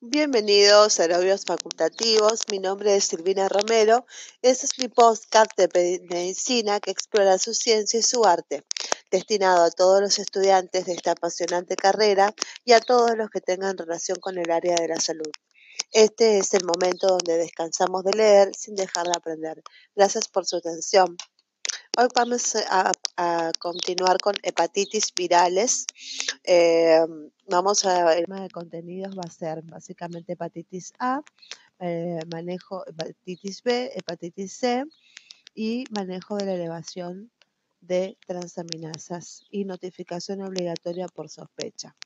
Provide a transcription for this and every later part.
Bienvenidos a Aerobios Facultativos. Mi nombre es Silvina Romero. Este es mi podcast de medicina que explora su ciencia y su arte, destinado a todos los estudiantes de esta apasionante carrera y a todos los que tengan relación con el área de la salud. Este es el momento donde descansamos de leer sin dejar de aprender. Gracias por su atención. Hoy vamos a, continuar con hepatitis virales. Eh, vamos a, el tema de contenidos va a ser básicamente hepatitis A, eh, manejo hepatitis B, hepatitis C y manejo de la elevación de transaminasas y notificación obligatoria por sospecha.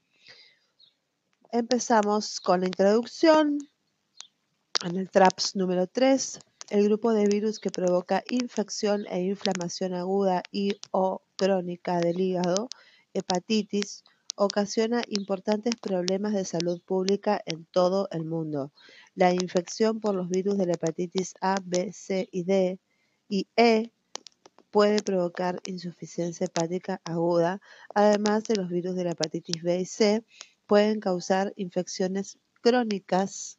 Empezamos con la introducción en el TRAPS número 3 el grupo de virus que provoca infección e inflamación aguda y o crónica del hígado, hepatitis, ocasiona importantes problemas de salud pública en todo el mundo. La infección por los virus de la hepatitis A, B, C y D y E puede provocar insuficiencia hepática aguda, además de los virus de la hepatitis B y C pueden causar infecciones crónicas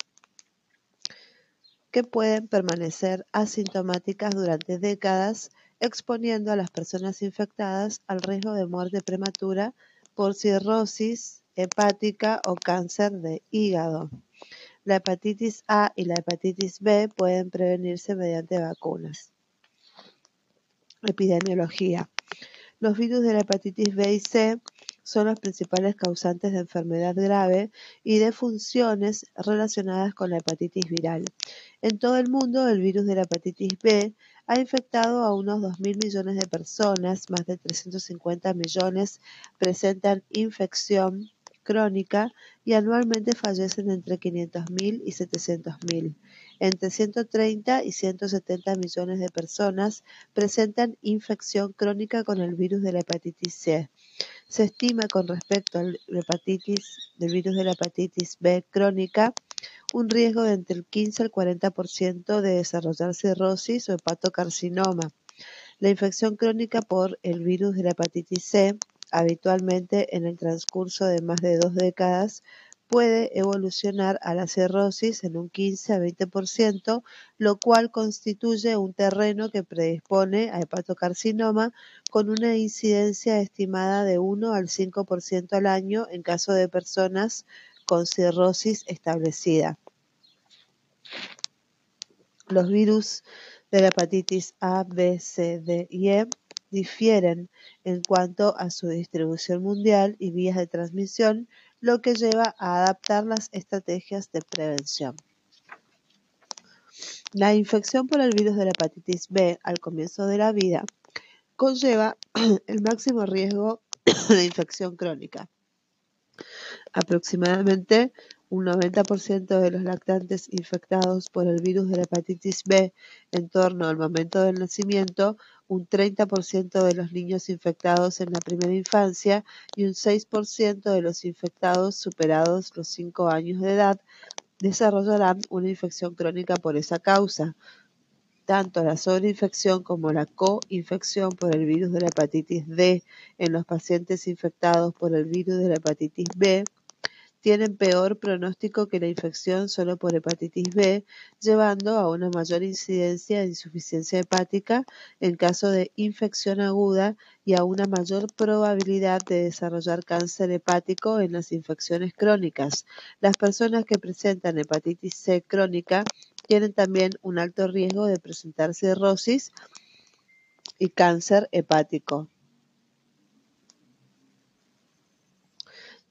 que pueden permanecer asintomáticas durante décadas, exponiendo a las personas infectadas al riesgo de muerte prematura por cirrosis hepática o cáncer de hígado. La hepatitis A y la hepatitis B pueden prevenirse mediante vacunas. Epidemiología. Los virus de la hepatitis B y C son los principales causantes de enfermedad grave y de funciones relacionadas con la hepatitis viral. En todo el mundo, el virus de la hepatitis B ha infectado a unos 2.000 millones de personas, más de 350 millones presentan infección crónica y anualmente fallecen entre 500.000 y 700.000. Entre 130 y 170 millones de personas presentan infección crónica con el virus de la hepatitis C. Se estima con respecto al hepatitis, del virus de la hepatitis B crónica un riesgo de entre el 15 al 40% de desarrollar cirrosis o hepatocarcinoma. La infección crónica por el virus de la hepatitis C, habitualmente en el transcurso de más de dos décadas, puede evolucionar a la cirrosis en un 15 a 20%, lo cual constituye un terreno que predispone a hepatocarcinoma con una incidencia estimada de 1 al 5% al año en caso de personas con cirrosis establecida. Los virus de la hepatitis A, B, C, D y E difieren en cuanto a su distribución mundial y vías de transmisión, lo que lleva a adaptar las estrategias de prevención. La infección por el virus de la hepatitis B al comienzo de la vida conlleva el máximo riesgo de infección crónica. Aproximadamente un 90% de los lactantes infectados por el virus de la hepatitis B en torno al momento del nacimiento, un 30% de los niños infectados en la primera infancia y un 6% de los infectados superados los 5 años de edad desarrollarán una infección crónica por esa causa. Tanto la sobreinfección como la co-infección por el virus de la hepatitis D en los pacientes infectados por el virus de la hepatitis B tienen peor pronóstico que la infección solo por hepatitis B, llevando a una mayor incidencia de insuficiencia hepática en caso de infección aguda y a una mayor probabilidad de desarrollar cáncer hepático en las infecciones crónicas. Las personas que presentan hepatitis C crónica tienen también un alto riesgo de presentar cirrosis y cáncer hepático.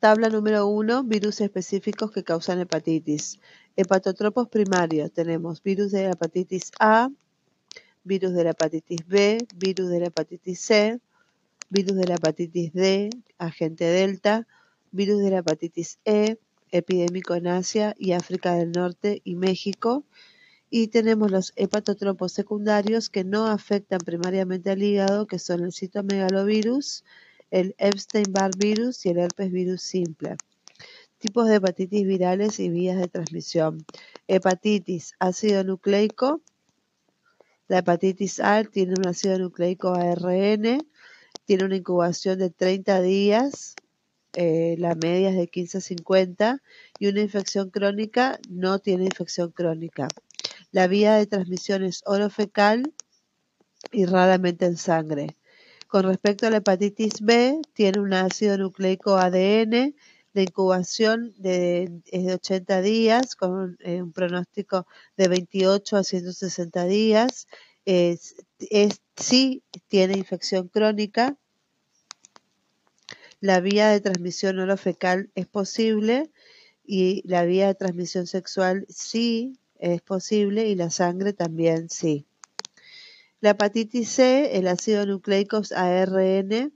Tabla número 1. Virus específicos que causan hepatitis. Hepatotropos primarios. Tenemos virus de la hepatitis A, virus de la hepatitis B, virus de la hepatitis C, virus de la hepatitis D, agente delta, virus de la hepatitis E, epidémico en Asia y África del Norte y México. Y tenemos los hepatotropos secundarios que no afectan primariamente al hígado, que son el citomegalovirus, el Epstein-Barr virus y el herpes virus simple. Tipos de hepatitis virales y vías de transmisión. Hepatitis ácido nucleico. La hepatitis A tiene un ácido nucleico ARN, tiene una incubación de 30 días eh, la media es de 15 a 50 y una infección crónica no tiene infección crónica. La vía de transmisión es orofecal y raramente en sangre. Con respecto a la hepatitis B, tiene un ácido nucleico ADN, la incubación de, de 80 días con eh, un pronóstico de 28 a 160 días. Sí tiene infección crónica. La vía de transmisión orofecal es posible y la vía de transmisión sexual sí es posible y la sangre también sí. La hepatitis C, el ácido nucleico ARN,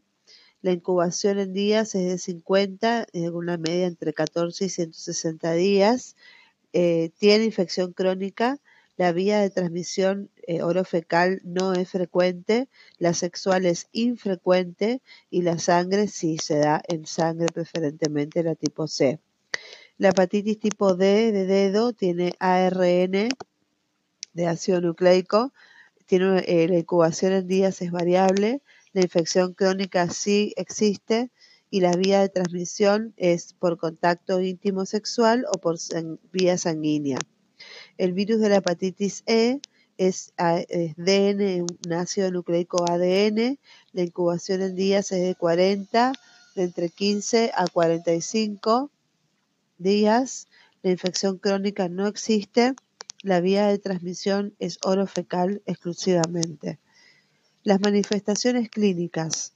la incubación en días es de 50, en una media entre 14 y 160 días. Eh, tiene infección crónica. La vía de transmisión eh, orofecal no es frecuente, la sexual es infrecuente y la sangre sí se da en sangre, preferentemente la tipo C. La hepatitis tipo D de dedo tiene ARN de ácido nucleico, tiene eh, la incubación en días es variable, la infección crónica sí existe y la vía de transmisión es por contacto íntimo sexual o por vía sanguínea. El virus de la hepatitis E es, es, DN, un ácido nucleico ADN, la incubación en días es de 40, de entre 15 a 45 días, la infección crónica no existe, la vía de transmisión es orofecal exclusivamente. Las manifestaciones clínicas.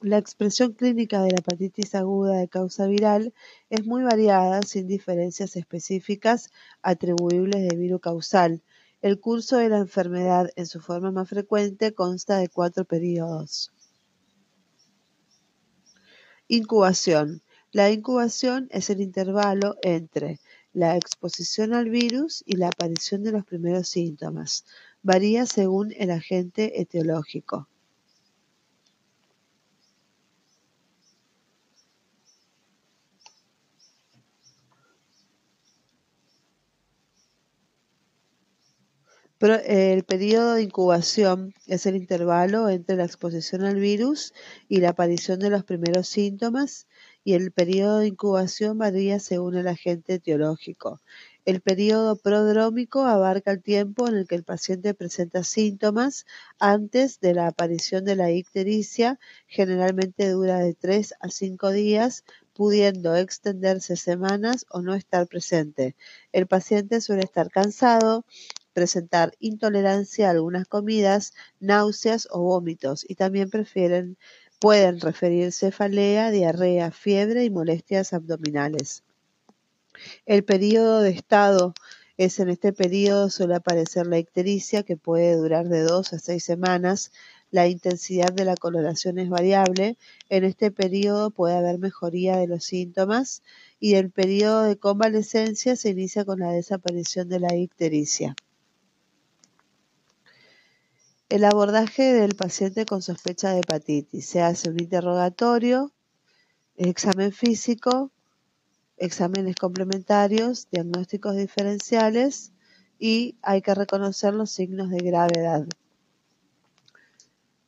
La expresión clínica de la hepatitis aguda de causa viral es muy variada sin diferencias específicas atribuibles de virus causal. El curso de la enfermedad en su forma más frecuente consta de cuatro periodos. Incubación. La incubación es el intervalo entre la exposición al virus y la aparición de los primeros síntomas. Varía según el agente etiológico. el periodo de incubación es el intervalo entre la exposición al virus y la aparición de los primeros síntomas y el periodo de incubación varía según el agente etiológico. El periodo prodrómico abarca el tiempo en el que el paciente presenta síntomas antes de la aparición de la ictericia, generalmente dura de 3 a 5 días, pudiendo extenderse semanas o no estar presente. El paciente suele estar cansado, presentar intolerancia a algunas comidas, náuseas o vómitos y también prefieren, pueden referir cefalea, diarrea, fiebre y molestias abdominales. El periodo de estado es en este periodo suele aparecer la ictericia que puede durar de dos a seis semanas. La intensidad de la coloración es variable. En este periodo puede haber mejoría de los síntomas y el periodo de convalecencia se inicia con la desaparición de la ictericia. El abordaje del paciente con sospecha de hepatitis. Se hace un interrogatorio, examen físico, exámenes complementarios, diagnósticos diferenciales y hay que reconocer los signos de gravedad.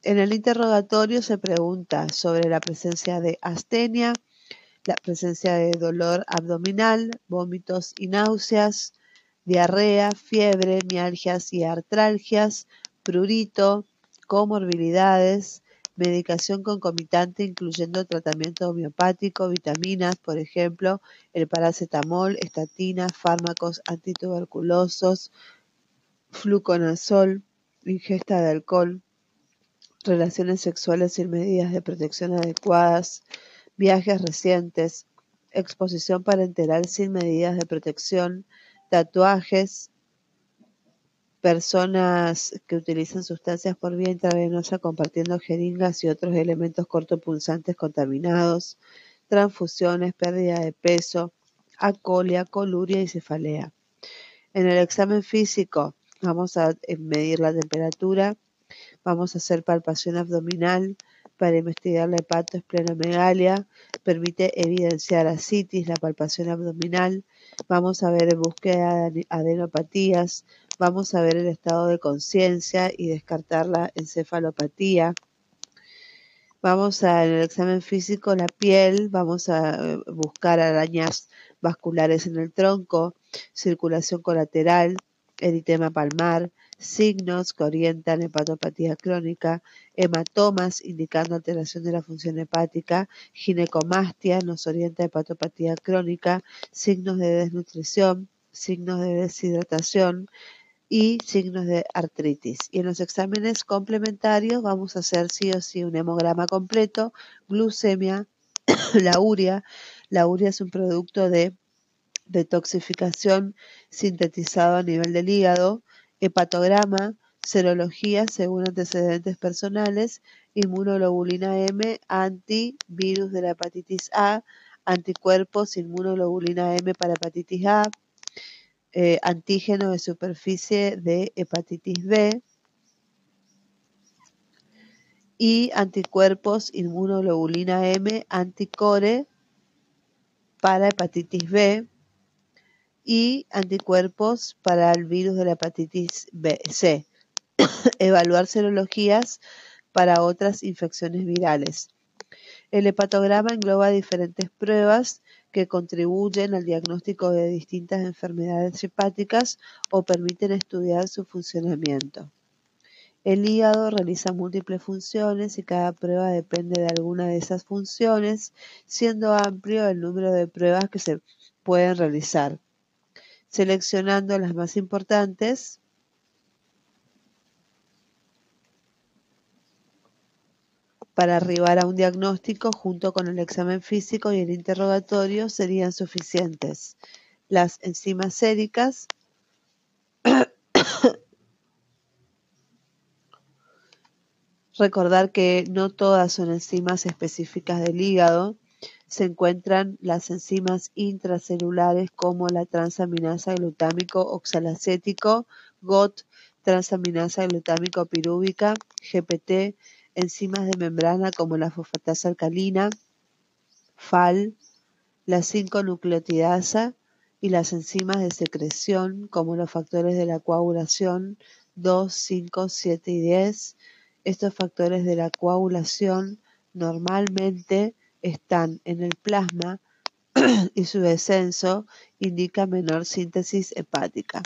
En el interrogatorio se pregunta sobre la presencia de astenia, la presencia de dolor abdominal, vómitos y náuseas, diarrea, fiebre, mialgias y artralgias, prurito, comorbilidades, medicación concomitante incluyendo tratamiento homeopático, vitaminas, por ejemplo, el paracetamol, estatinas, fármacos antituberculosos, fluconazol, ingesta de alcohol, relaciones sexuales sin medidas de protección adecuadas, viajes recientes, exposición parenteral sin medidas de protección, tatuajes, personas que utilizan sustancias por vía intravenosa compartiendo jeringas y otros elementos cortopulsantes contaminados, transfusiones, pérdida de peso, acolia, coluria y cefalea. En el examen físico vamos a eh, medir la temperatura, vamos a hacer palpación abdominal para investigar la hepatoesplenomegalia, permite evidenciar ascitis, la palpación abdominal, vamos a ver en búsqueda de adenopatías, Vamos a ver el estado de conciencia y descartar la encefalopatía. Vamos a, en el examen físico, la piel, vamos a eh, buscar arañas vasculares en el tronco, circulación colateral, eritema palmar, signos que orientan hepatopatía crónica, hematomas indicando alteración de la función hepática, ginecomastia nos orienta hepatopatía crónica, signos de desnutrición, signos de deshidratación, y signos de artritis. Y en los exámenes complementarios vamos a hacer sí o sí un hemograma completo, glucemia, la urea. La urea es un producto de detoxificación sintetizado a nivel del hígado, hepatograma, serología según antecedentes personales, inmunoglobulina M, antivirus de la hepatitis A, anticuerpos, inmunoglobulina M para hepatitis A, eh, antígeno de superficie de hepatitis B y anticuerpos inmunoglobulina M anticore para hepatitis B y anticuerpos para el virus de la hepatitis C. Evaluar serologías para otras infecciones virales. El hepatograma engloba diferentes pruebas que contribuyen al diagnóstico de distintas enfermedades hepáticas o permiten estudiar su funcionamiento. El hígado realiza múltiples funciones y cada prueba depende de alguna de esas funciones, siendo amplio el número de pruebas que se pueden realizar. Seleccionando las más importantes, para arribar a un diagnóstico junto con el examen físico y el interrogatorio serían suficientes. Las enzimas séricas Recordar que no todas son enzimas específicas del hígado. Se encuentran las enzimas intracelulares como la transaminasa glutámico oxalacético, GOT, transaminasa glutámico pirúvica, GPT, enzimas de membrana como la fosfatasa alcalina, FAL, la 5-nucleotidasa y las enzimas de secreción como los factores de la coagulación 2, 5, 7 y 10. Estos factores de la coagulación normalmente están en el plasma y su descenso indica menor síntesis hepática.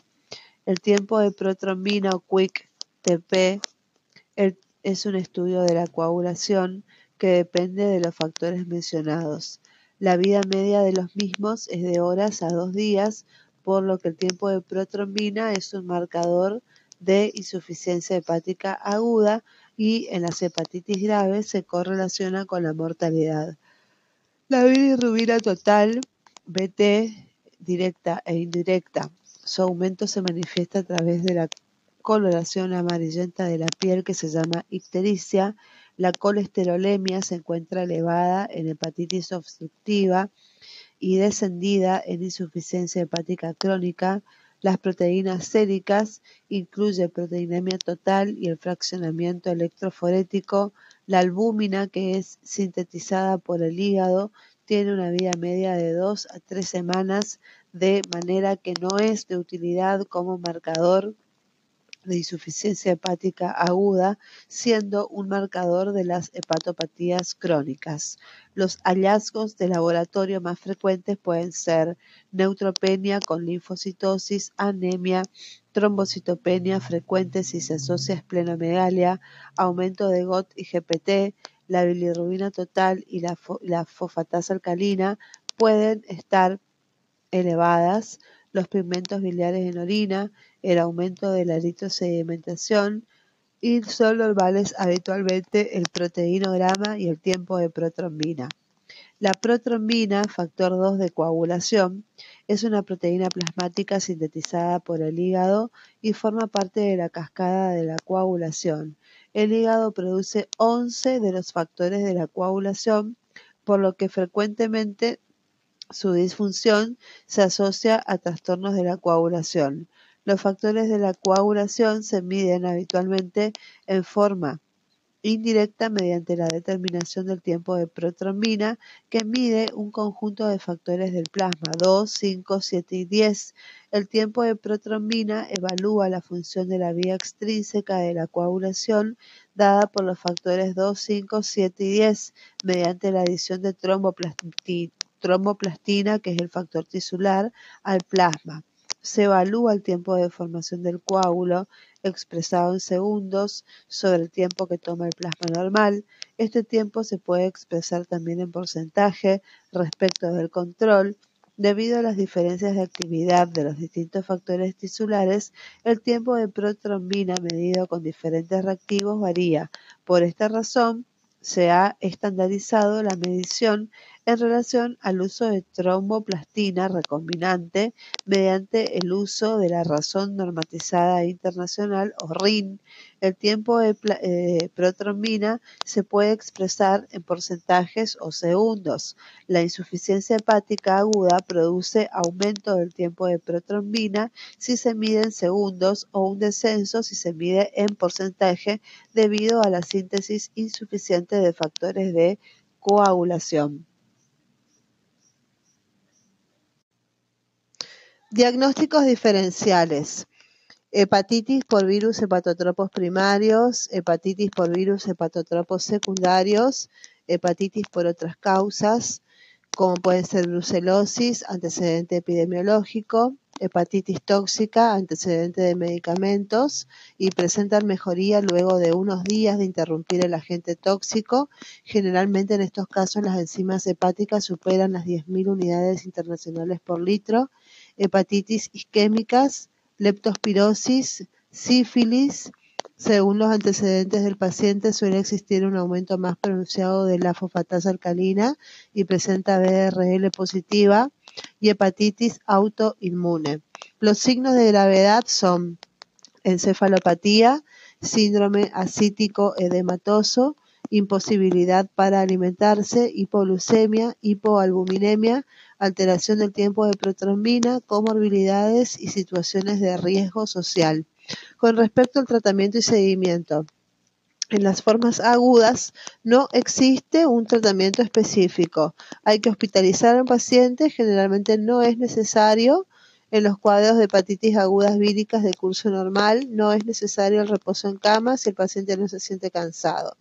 El tiempo de protrombina o quick TP, el es un estudio de la coagulación que depende de los factores mencionados. La vida media de los mismos es de horas a dos días, por lo que el tiempo de protrombina es un marcador de insuficiencia hepática aguda y en las hepatitis graves se correlaciona con la mortalidad. La bilirrubina total, BT, directa e indirecta, su aumento se manifiesta a través de la coloración amarillenta de la piel que se llama ictericia. La colesterolemia se encuentra elevada en hepatitis obstructiva y descendida en insuficiencia hepática crónica. Las proteínas séricas incluyen proteinemia total y el fraccionamiento electroforético. La albúmina, que es sintetizada por el hígado, tiene una vida media de 2 a 3 semanas, de manera que no es de utilidad como marcador de insuficiencia hepática aguda, siendo un marcador de las hepatopatías crónicas. Los hallazgos de laboratorio más frecuentes pueden ser neutropenia con linfocitosis, anemia, trombocitopenia frecuente si se asocia a esplenomegalia, aumento de GOT y GPT, la bilirrubina total y la, la fosfatasa alcalina pueden estar elevadas, los pigmentos biliares en orina, el aumento de la eritrosedimentación y solo vales habitualmente el proteinograma y el tiempo de protrombina. La protrombina, factor 2 de coagulación, es una proteína plasmática sintetizada por el hígado y forma parte de la cascada de la coagulación. El hígado produce 11 de los factores de la coagulación, por lo que frecuentemente su disfunción se asocia a trastornos de la coagulación. Los factores de la coagulación se miden habitualmente en forma indirecta mediante la determinación del tiempo de protrombina, que mide un conjunto de factores del plasma 2, 5, 7 y 10. El tiempo de protrombina evalúa la función de la vía extrínseca de la coagulación dada por los factores 2, 5, 7 y 10 mediante la adición de tromboplastina, que es el factor tisular, al plasma. Se evalúa el tiempo de formación del coágulo, expresado en segundos, sobre el tiempo que toma el plasma normal. Este tiempo se puede expresar también en porcentaje respecto del control. Debido a las diferencias de actividad de los distintos factores tisulares, el tiempo de protrombina medido con diferentes reactivos varía. Por esta razón, se ha estandarizado la medición en relación al uso de tromboplastina recombinante mediante el uso de la razón normatizada internacional o RIN. El tiempo de eh, protrombina se puede expresar en porcentajes o segundos. La insuficiencia hepática aguda produce aumento del tiempo de protrombina si se mide en segundos o un descenso si se mide en porcentaje debido a la síntesis insuficiente de factores de coagulación. Diagnósticos diferenciales. Hepatitis por virus hepatotropos primarios, hepatitis por virus hepatotropos secundarios, hepatitis por otras causas, como pueden ser brucelosis, antecedente epidemiológico, hepatitis tóxica, antecedente de medicamentos y presentan mejoría luego de unos días de interrumpir el agente tóxico. Generalmente en estos casos las enzimas hepáticas superan las 10.000 unidades internacionales por litro hepatitis isquémicas, leptospirosis, sífilis. Según los antecedentes del paciente, suele existir un aumento más pronunciado de la fosfatasa alcalina y presenta BRL positiva y hepatitis autoinmune. Los signos de gravedad son encefalopatía, síndrome acítico edematoso, imposibilidad para alimentarse, hipoglucemia, hipoalbuminemia, alteración del tiempo de protrombina, comorbilidades y situaciones de riesgo social. Con respecto al tratamiento y seguimiento, en las formas agudas no existe un tratamiento específico. Hay que hospitalizar al paciente, generalmente no es necesario. En los cuadros de hepatitis agudas víricas de curso normal no es necesario el reposo en cama si el paciente no se siente cansado.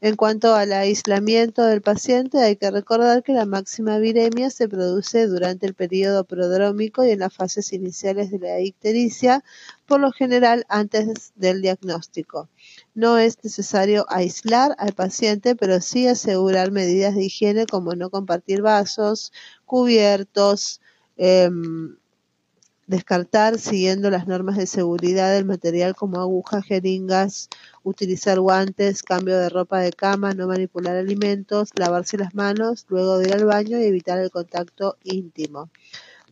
En cuanto al aislamiento del paciente, hay que recordar que la máxima viremia se produce durante el periodo prodrómico y en las fases iniciales de la ictericia, por lo general antes del diagnóstico. No es necesario aislar al paciente, pero sí asegurar medidas de higiene como no compartir vasos, cubiertos, em, descartar siguiendo las normas de seguridad del material como agujas, jeringas, utilizar guantes, cambio de ropa de cama, no manipular alimentos, lavarse las manos luego de ir al baño y evitar el contacto íntimo.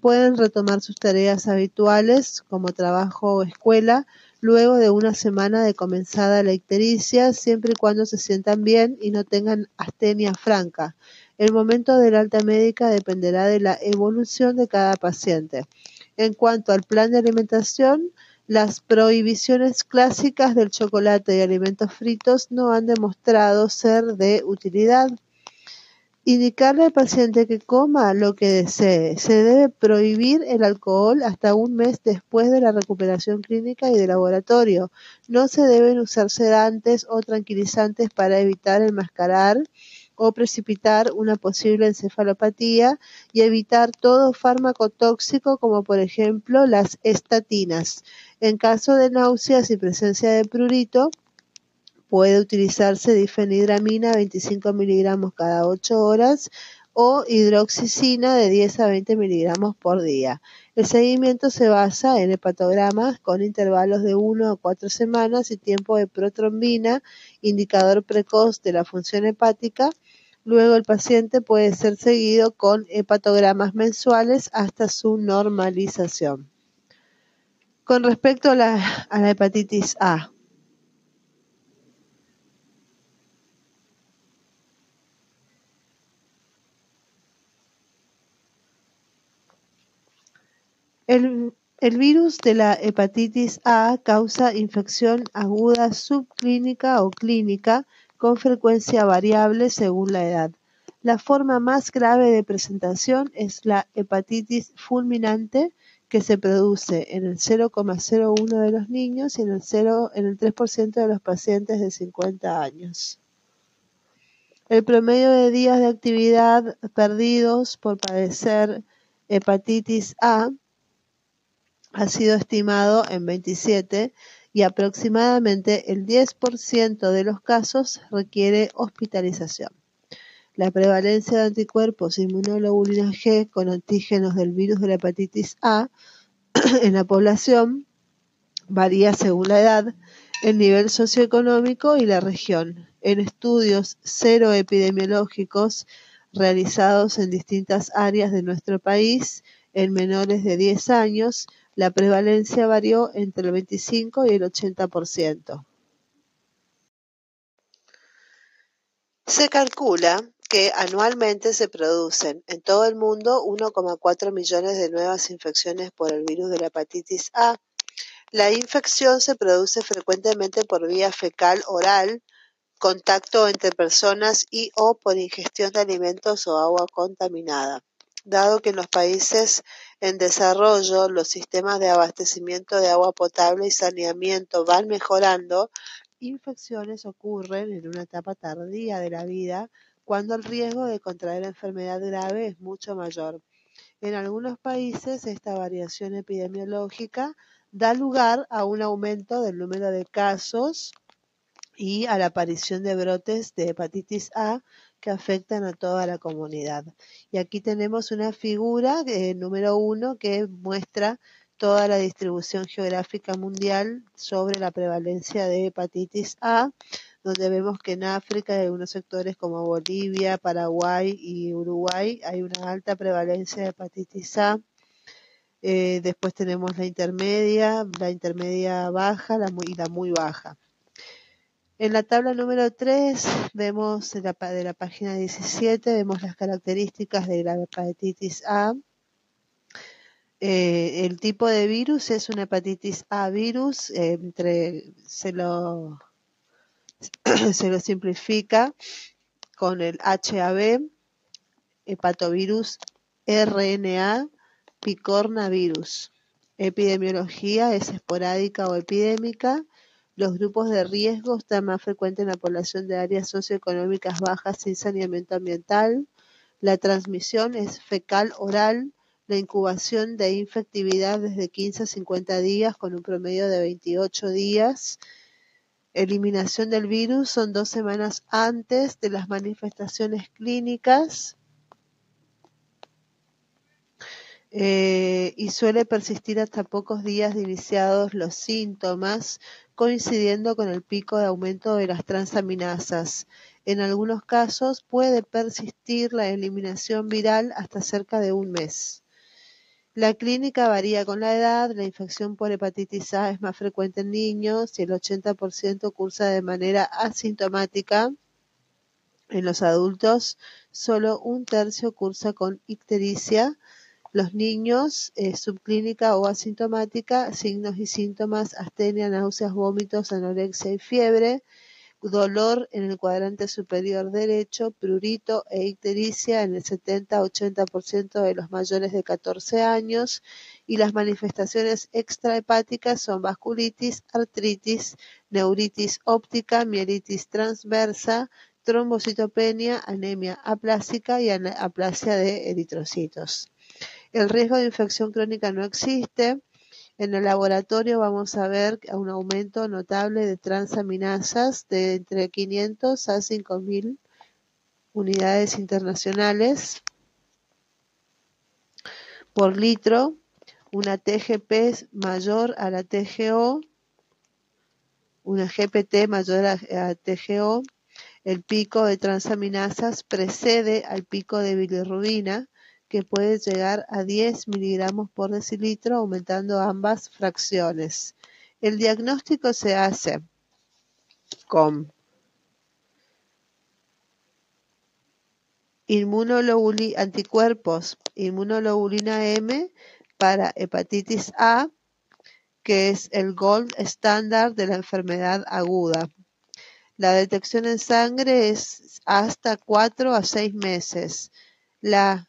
Pueden retomar sus tareas habituales como trabajo o escuela luego de una semana de comenzada la ictericia, siempre y cuando se sientan bien y no tengan astenia franca. El momento del alta médica dependerá de la evolución de cada paciente. En cuanto al plan de alimentación, las prohibiciones clásicas del chocolate y alimentos fritos no han demostrado ser de utilidad. Indicarle al paciente que coma lo que desee. Se debe prohibir el alcohol hasta un mes después de la recuperación clínica y de laboratorio. No se deben usar sedantes o tranquilizantes para evitar enmascarar o precipitar una posible encefalopatía y evitar todo fármaco tóxico como por ejemplo las estatinas. En caso de náuseas y presencia de prurito, puede utilizarse difenidramina 25 miligramos cada 8 horas o hidroxicina de 10 a 20 miligramos por día. El seguimiento se basa en hepatogramas con intervalos de 1 a 4 semanas y tiempo de protrombina, indicador precoz de la función hepática, Luego el paciente puede ser seguido con hepatogramas mensuales hasta su normalización. Con respecto a la, hepatitis A, El, virus de la hepatitis A causa infección aguda subclínica o clínica con frecuencia variable según la edad. La forma más grave de presentación es la hepatitis fulminante, que se produce en el 0,01 de los niños y en el, 0, en el 3% de los pacientes de 50 años. El promedio de días de actividad perdidos por padecer hepatitis A ha sido estimado en 27 y aproximadamente el 10% de los casos requiere hospitalización. La prevalencia de anticuerpos inmunoglobulina G con antígenos del virus de la hepatitis A en la población varía según la edad, el nivel socioeconómico y la región. En estudios cero epidemiológicos realizados en distintas áreas de nuestro país en menores de 10 años, la prevalencia varió entre el 25 y el 80%. Se calcula que anualmente se producen en todo el mundo 1,4 millones de nuevas infecciones por el virus de la hepatitis A. La infección se produce frecuentemente por vía fecal oral, contacto entre personas y o por ingestión de alimentos o agua contaminada. Dado que en los países en desarrollo los sistemas de abastecimiento de agua potable y saneamiento van mejorando, infecciones ocurren en una etapa tardía de la vida cuando el riesgo de contraer enfermedad grave es mucho mayor. En algunos países esta variación epidemiológica da lugar a un aumento del número de casos y a la aparición de brotes de hepatitis A que afectan a toda la comunidad. Y aquí tenemos una figura eh, número uno que muestra toda la distribución geográfica mundial sobre la prevalencia de hepatitis A donde vemos que en África, en algunos sectores como Bolivia, Paraguay y Uruguay, hay una alta prevalencia de hepatitis A. Eh, después tenemos la intermedia, la intermedia baja y la muy baja. En la tabla número 3 vemos de la, página 17, vemos las características de la hepatitis A. Eh, el tipo de virus es una hepatitis A virus, entre, se lo se lo simplifica con el HAB, hepatovirus RNA, picornavirus. Epidemiología es esporádica o epidémica. Los grupos de riesgo están más frecuentes en la población de áreas socioeconómicas bajas sin saneamiento ambiental. La transmisión es fecal oral. La incubación de infectividad desde 15 a 50 días con un promedio de 28 días eliminación del virus son dos semanas antes de las manifestaciones clínicas eh, y suele persistir hasta pocos días de iniciados los síntomas, coincidiendo con el pico de aumento de las transaminasas. En algunos casos puede persistir la eliminación viral hasta cerca de un mes. La clínica varía con la edad, la infección por hepatitis A es más frecuente en niños y el 80% cursa de manera asintomática. En los adultos, solo un tercio cursa con ictericia. Los niños, eh, subclínica o asintomática, signos y síntomas, astenia, náuseas, vómitos, anorexia y fiebre dolor en el cuadrante superior derecho, prurito e ictericia en el 70-80% de los mayores de 14 años y las manifestaciones extrahepáticas son vasculitis, artritis, neuritis óptica, mielitis transversa, trombocitopenia, anemia aplásica y aplasia de eritrocitos. El riesgo de infección crónica no existe, en el laboratorio vamos a ver un aumento notable de transaminasas de entre 500 a 5000 unidades internacionales por litro, una TGP mayor a la TGO, una GPT mayor a, a TGO, el pico de transaminasas precede al pico de bilirrubina, que puede llegar a 10 miligramos por decilitro, aumentando ambas fracciones. El diagnóstico se hace con anticuerpos, inmunoglobulina M para hepatitis A, que es el gold estándar de la enfermedad aguda. La detección en sangre es hasta 4 a 6 meses. La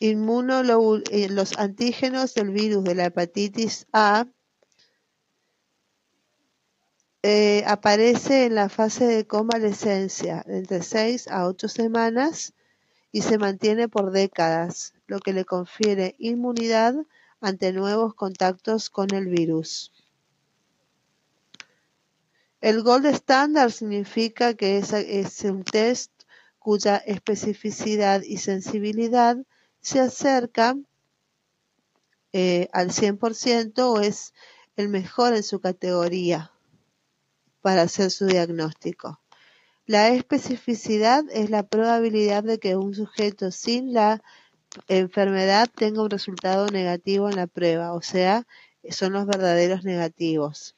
los antígenos del virus de la hepatitis A eh, aparece en la fase de convalescencia, entre 6 a 8 semanas, y se mantiene por décadas, lo que le confiere inmunidad ante nuevos contactos con el virus. El Gold Standard significa que es, un test cuya especificidad y sensibilidad se acerca eh, al 100% o es el mejor en su categoría para hacer su diagnóstico. La especificidad es la probabilidad de que un sujeto sin la enfermedad tenga un resultado negativo en la prueba, o sea, son los verdaderos negativos.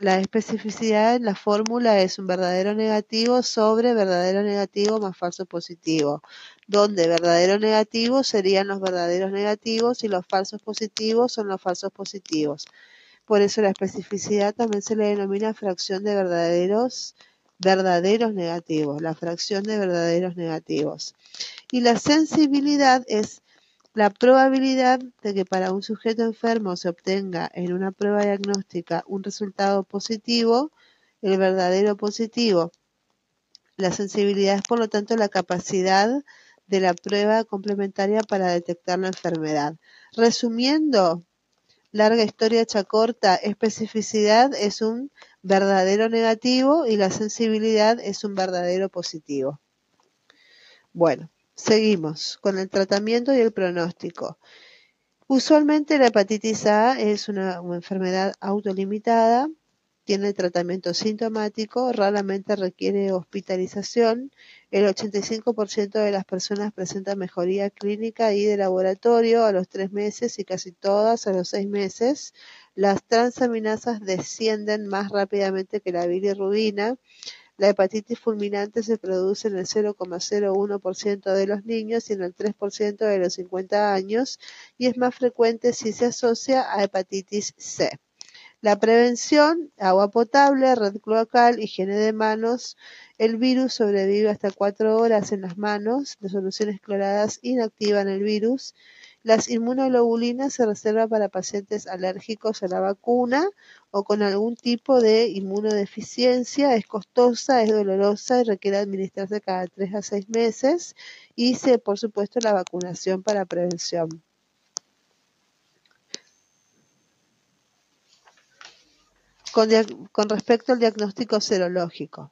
La especificidad en la fórmula es un verdadero negativo sobre verdadero negativo más falso positivo, donde verdadero negativo serían los verdaderos negativos y los falsos positivos son los falsos positivos. Por eso la especificidad también se le denomina fracción de verdaderos verdaderos negativos, la fracción de verdaderos negativos. Y la sensibilidad es la probabilidad de que para un sujeto enfermo se obtenga en una prueba diagnóstica un resultado positivo, el verdadero positivo. La sensibilidad es, por lo tanto, la capacidad de la prueba complementaria para detectar la enfermedad. Resumiendo, larga historia hecha corta, especificidad es un verdadero negativo y la sensibilidad es un verdadero positivo. Bueno, seguimos con el tratamiento y el pronóstico. Usualmente la hepatitis A es una, enfermedad autolimitada tiene tratamiento sintomático, raramente requiere hospitalización. El 85% de las personas presenta mejoría clínica y de laboratorio a los tres meses y casi todas a los seis meses. Las transaminasas descienden más rápidamente que la bilirrubina. La hepatitis fulminante se produce en el 0,01% de los niños y en el 3% de los 50 años y es más frecuente si se asocia a hepatitis C. La prevención, agua potable, red cloacal, higiene de manos. El virus sobrevive hasta cuatro horas en las manos. Las soluciones cloradas inactivan el virus. Las inmunoglobulinas se reservan para pacientes alérgicos a la vacuna o con algún tipo de inmunodeficiencia. Es costosa, es dolorosa y requiere administrarse cada tres a seis meses. Y, por supuesto, la vacunación para prevención. Con, respecto al diagnóstico serológico.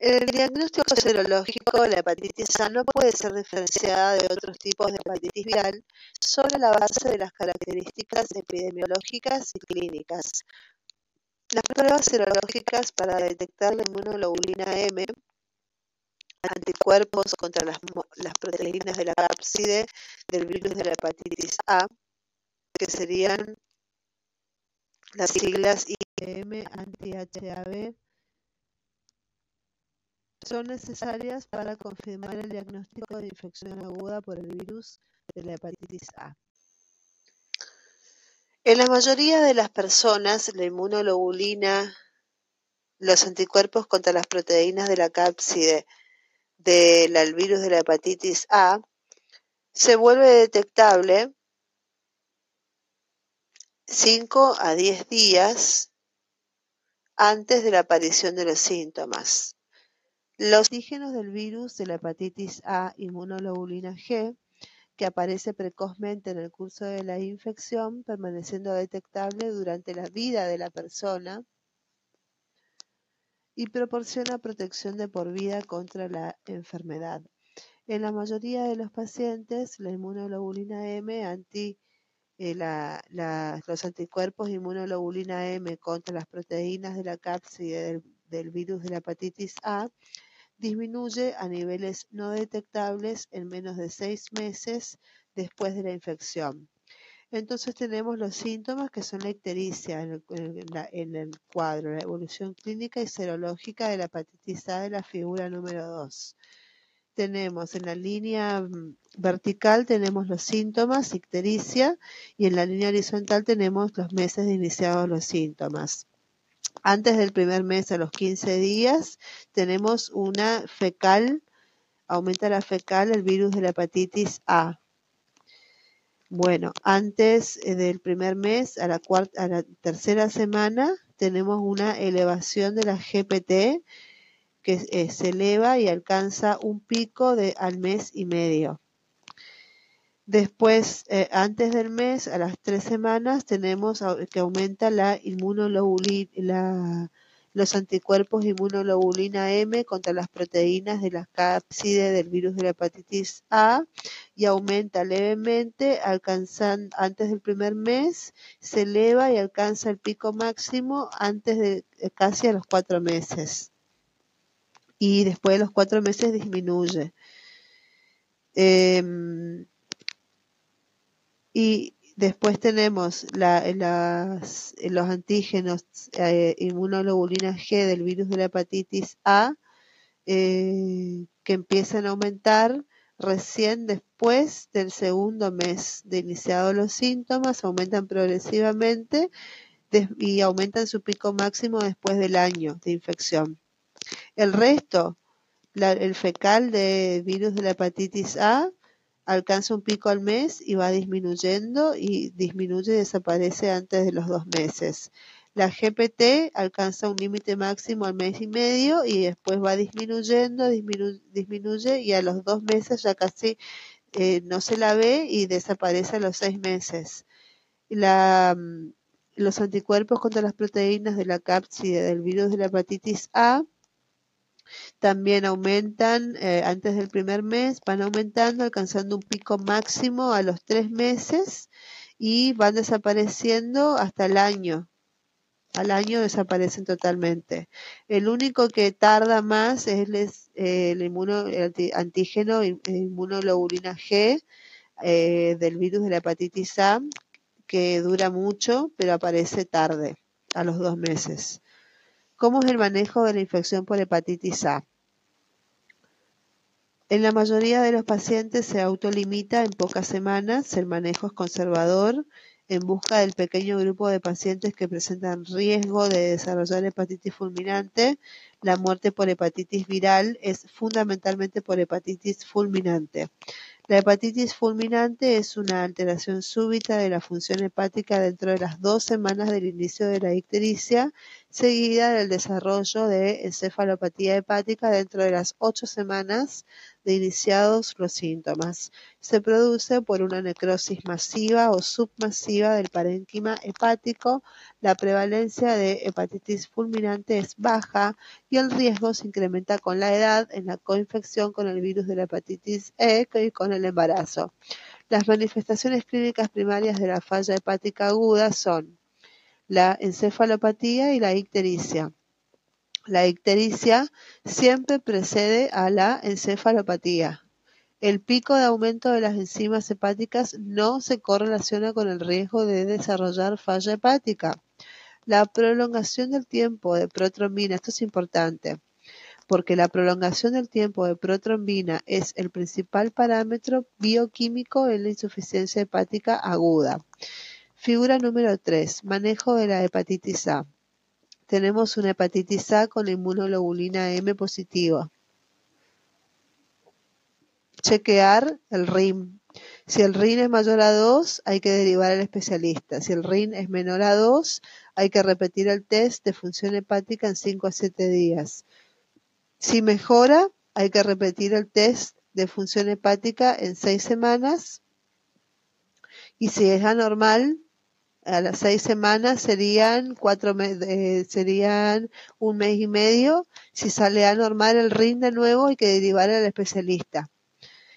El diagnóstico serológico, la hepatitis A no puede ser diferenciada de otros tipos de hepatitis viral sobre la base de las características epidemiológicas y clínicas. Las pruebas serológicas para detectar la inmunoglobulina M, anticuerpos contra las, proteínas de la cápside del virus de la hepatitis A, que serían las siglas IgM anti-HAV son necesarias para confirmar el diagnóstico de infección aguda por el virus de la hepatitis A. En la mayoría de las personas, la inmunoglobulina, los anticuerpos contra las proteínas de la cápside del virus de la hepatitis A, se vuelve detectable 5 a 10 días antes de la aparición de los síntomas. Los antígenos del virus de la hepatitis A inmunoglobulina G, que aparece precozmente en el curso de la infección, permaneciendo detectable durante la vida de la persona y proporciona protección de por vida contra la enfermedad. En la mayoría de los pacientes, la inmunoglobulina M anti eh, los anticuerpos inmunoglobulina M contra las proteínas de la cápside del, virus de la hepatitis A disminuye a niveles no detectables en menos de seis meses después de la infección. Entonces tenemos los síntomas que son la ictericia en el, cuadro, la evolución clínica y serológica de la hepatitis A de la figura número 2 tenemos en la línea mm, vertical tenemos los síntomas, ictericia, y en la línea horizontal tenemos los meses de iniciados los síntomas. Antes del primer mes, a los 15 días, tenemos una fecal Aumenta la fecal el virus de la hepatitis A. Bueno, antes eh, del primer mes, a la, cuarta, a la tercera semana, tenemos una elevación de la GPT que eh, se eleva y alcanza un pico de al mes y medio. Después, eh, antes del mes, a las tres semanas, tenemos que aumenta la los anticuerpos inmunoglobulina M contra las proteínas de la cápside del virus de la hepatitis A y aumenta levemente, alcanzando antes del primer mes, se eleva y alcanza el pico máximo antes de eh, casi a los cuatro meses. Y después de los cuatro meses disminuye. Em, y después tenemos los antígenos eh, inmunoglobulina G del virus de la hepatitis A eh, que empiezan a aumentar recién después del segundo mes de iniciados los síntomas, aumentan progresivamente y aumentan su pico máximo después del año de infección. El resto, el fecal de virus de la hepatitis A, alcanza un pico al mes y va disminuyendo y disminuye y desaparece antes de los dos meses. La GPT alcanza un límite máximo al mes y medio y después va disminuyendo, disminuye y a los dos meses ya casi eh, no se la ve y desaparece a los seis meses. La, mm, los anticuerpos contra las proteínas de la cápside del virus de la hepatitis A también aumentan eh, antes del primer mes, van aumentando, alcanzando un pico máximo a los tres meses y van desapareciendo hasta el año. Al año desaparecen totalmente. El único que tarda más es el, inmuno, antígeno inmunoglobulina G eh, del virus de la hepatitis A, que dura mucho, pero aparece tarde, a los dos meses. ¿Cómo es el manejo de la infección por hepatitis A? En la mayoría de los pacientes se autolimita en pocas semanas, el manejo es conservador, en busca del pequeño grupo de pacientes que presentan riesgo de desarrollar hepatitis fulminante, la muerte por hepatitis viral es fundamentalmente por hepatitis fulminante. La hepatitis fulminante es una alteración súbita de la función hepática dentro de las dos semanas del inicio de la ictericia, seguida del desarrollo de encefalopatía hepática dentro de las ocho semanas de iniciados los síntomas. Se produce por una necrosis masiva o submasiva del parénquima hepático. La prevalencia de hepatitis fulminante es baja y el riesgo se incrementa con la edad en la coinfección con el virus de la hepatitis E y con el embarazo. Las manifestaciones clínicas primarias de la falla hepática aguda son la encefalopatía y la ictericia. La ictericia siempre precede a la encefalopatía. El pico de aumento de las enzimas hepáticas no se correlaciona con el riesgo de desarrollar falla hepática. La prolongación del tiempo de protrombina, esto es importante, porque la prolongación del tiempo de protrombina es el principal parámetro bioquímico en la insuficiencia hepática aguda. Figura número 3. Manejo de la hepatitis A tenemos una hepatitis A con inmunoglobulina M positiva. Chequear el RIM. Si el RIN es mayor a 2, hay que derivar al especialista. Si el RIN es menor a 2, hay que repetir el test de función hepática en 5 a 7 días. Si mejora, hay que repetir el test de función hepática en 6 semanas. Y si es anormal, a las seis semanas serían cuatro eh, serían un mes y medio. Si sale anormal el RIN de nuevo, hay que derivar al especialista.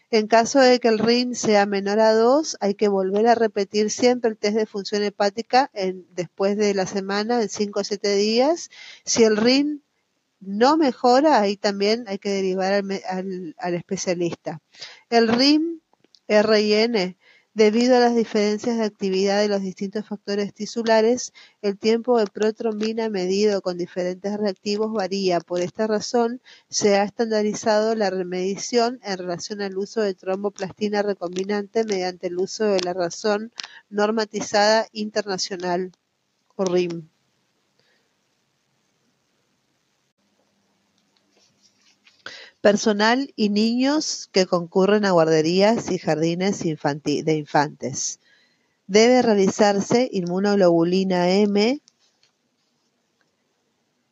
En caso de que el RIN sea menor a 2, hay que volver a repetir siempre el test de función hepática después de la semana, en 5 o 7 días. Si el RIN no mejora, ahí también hay que derivar al, al, al especialista. El RIN, RIN, Debido a las diferencias de actividad de los distintos factores tisulares, el tiempo de protrombina medido con diferentes reactivos varía. Por esta razón, se ha estandarizado la remedición en relación al uso de tromboplastina recombinante mediante el uso de la razón normatizada internacional o. Personal y niños que concurren a guarderías y jardines de infantes. Debe realizarse inmunoglobulina M,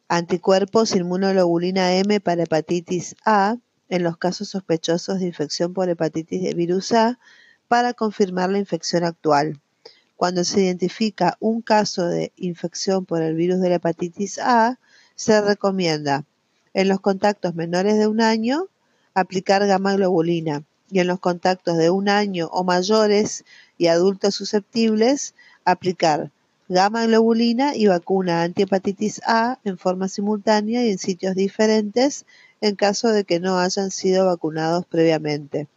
anticuerpos inmunoglobulina M para hepatitis A en los casos sospechosos de infección por hepatitis de virus A para confirmar la infección actual. Cuando se identifica un caso de infección por el virus de la hepatitis A, se recomienda en los contactos menores de un año aplicar gamma globulina y en los contactos de un año o mayores y adultos susceptibles aplicar gamma globulina y vacuna antihepatitis A en forma simultánea y en sitios diferentes en caso de que no hayan sido vacunados previamente.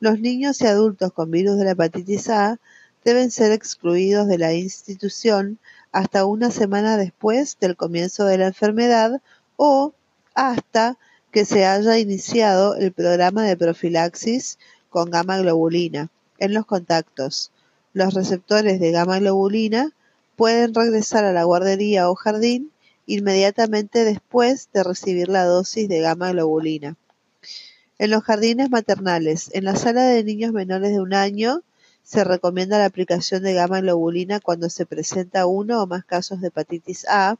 Los niños y adultos con virus de la hepatitis A deben ser excluidos de la institución hasta una semana después del comienzo de la enfermedad o hasta que se haya iniciado el programa de profilaxis con gamma globulina en los contactos. Los receptores de gamma globulina pueden regresar a la guardería o jardín inmediatamente después de recibir la dosis de gamma globulina. En los jardines maternales, en la sala de niños menores de un año, se recomienda la aplicación de gamma globulina cuando se presenta uno o más casos de hepatitis A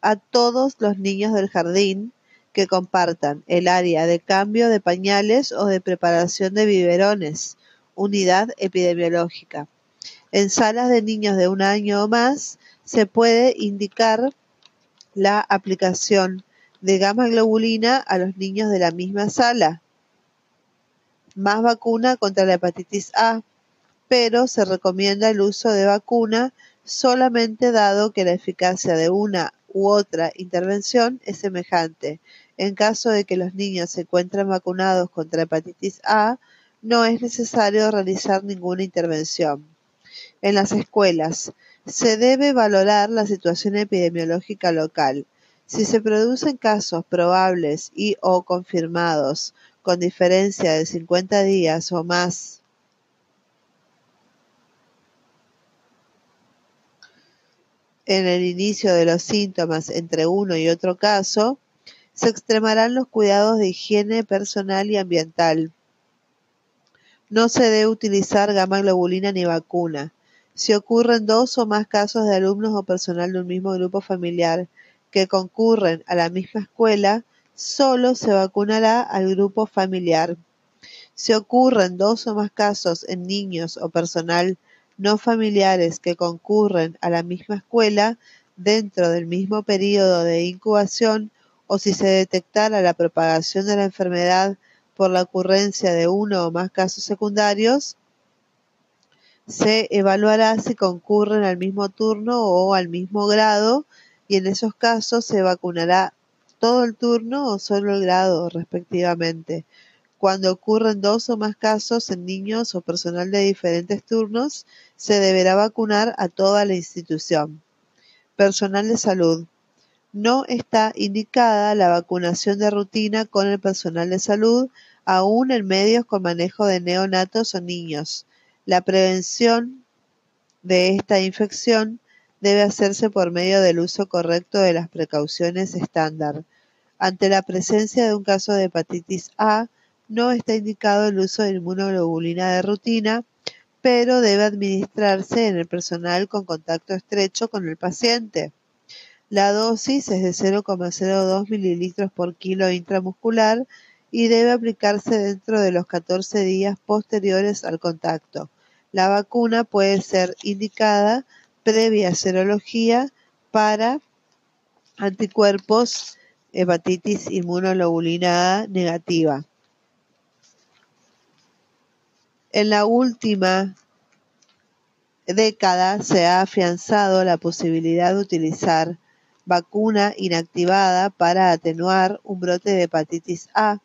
a todos los niños del jardín que compartan el área de cambio de pañales o de preparación de biberones, unidad epidemiológica. En salas de niños de un año o más se puede indicar la aplicación de gamma globulina a los niños de la misma sala. Más vacuna contra la hepatitis A, pero se recomienda el uso de vacuna solamente dado que la eficacia de una u otra intervención es semejante en caso de que los niños se encuentren vacunados contra hepatitis A, no es necesario realizar ninguna intervención. En las escuelas, se debe valorar la situación epidemiológica local. Si se producen casos probables y o confirmados con diferencia de 50 días o más en el inicio de los síntomas entre uno y otro caso, se extremarán los cuidados de higiene personal y ambiental. No se debe utilizar gamma globulina ni vacuna. Si ocurren dos o más casos de alumnos o personal de un mismo grupo familiar que concurren a la misma escuela, solo se vacunará al grupo familiar. Si ocurren dos o más casos en niños o personal no familiares que concurren a la misma escuela dentro del mismo periodo de incubación, o si se detectara la propagación de la enfermedad por la ocurrencia de uno o más casos secundarios, se evaluará si concurren al mismo turno o al mismo grado y en esos casos se vacunará todo el turno o solo el grado respectivamente. Cuando ocurren dos o más casos en niños o personal de diferentes turnos, se deberá vacunar a toda la institución. Personal de salud. No está indicada la vacunación de rutina con el personal de salud, aún en medios con manejo de neonatos o niños. La prevención de esta infección debe hacerse por medio del uso correcto de las precauciones estándar. Ante la presencia de un caso de hepatitis A, no está indicado el uso de inmunoglobulina de rutina, pero debe administrarse en el personal con contacto estrecho con el paciente. La dosis es de 0,02 mililitros por kilo intramuscular y debe aplicarse dentro de los 14 días posteriores al contacto. La vacuna puede ser indicada previa serología para anticuerpos hepatitis inmunoglobulina A negativa. En la última década se ha afianzado la posibilidad de utilizar vacuna inactivada para atenuar un brote de hepatitis A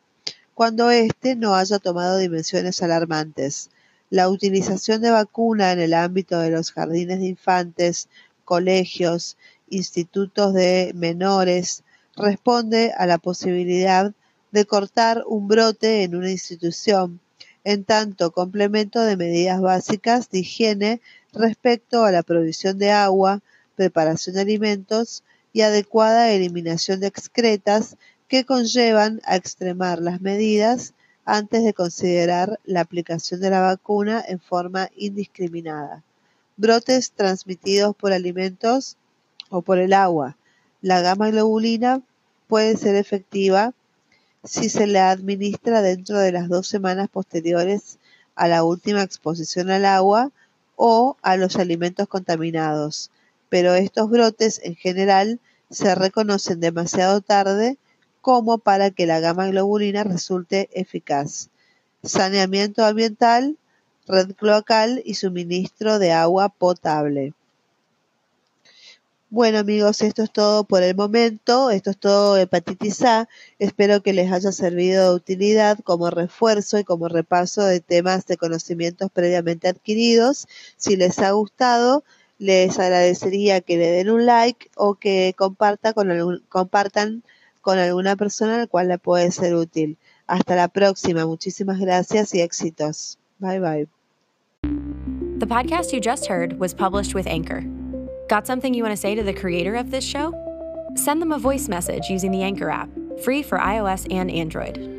cuando éste no haya tomado dimensiones alarmantes. La utilización de vacuna en el ámbito de los jardines de infantes, colegios, institutos de menores, responde a la posibilidad de cortar un brote en una institución, en tanto complemento de medidas básicas de higiene respecto a la provisión de agua, preparación de alimentos, y adecuada eliminación de excretas que conllevan a extremar las medidas antes de considerar la aplicación de la vacuna en forma indiscriminada. Brotes transmitidos por alimentos o por el agua. La gamma globulina puede ser efectiva si se la administra dentro de las dos semanas posteriores a la última exposición al agua o a los alimentos contaminados, pero estos brotes en general se reconocen demasiado tarde como para que la gama globulina resulte eficaz. Saneamiento ambiental, red cloacal y suministro de agua potable. Bueno amigos, esto es todo por el momento, esto es todo hepatitis A, espero que les haya servido de utilidad como refuerzo y como repaso de temas de conocimientos previamente adquiridos. Si les ha gustado, les agradecería que le den un like o que comparta con compartan con alguna persona a la cual le puede ser útil. Hasta la próxima, muchísimas gracias y éxitos. Bye bye. The podcast you just heard was published with Anchor. Got something you want to say to the creator of this show? Send them a voice message using the Anchor app, free for iOS and Android.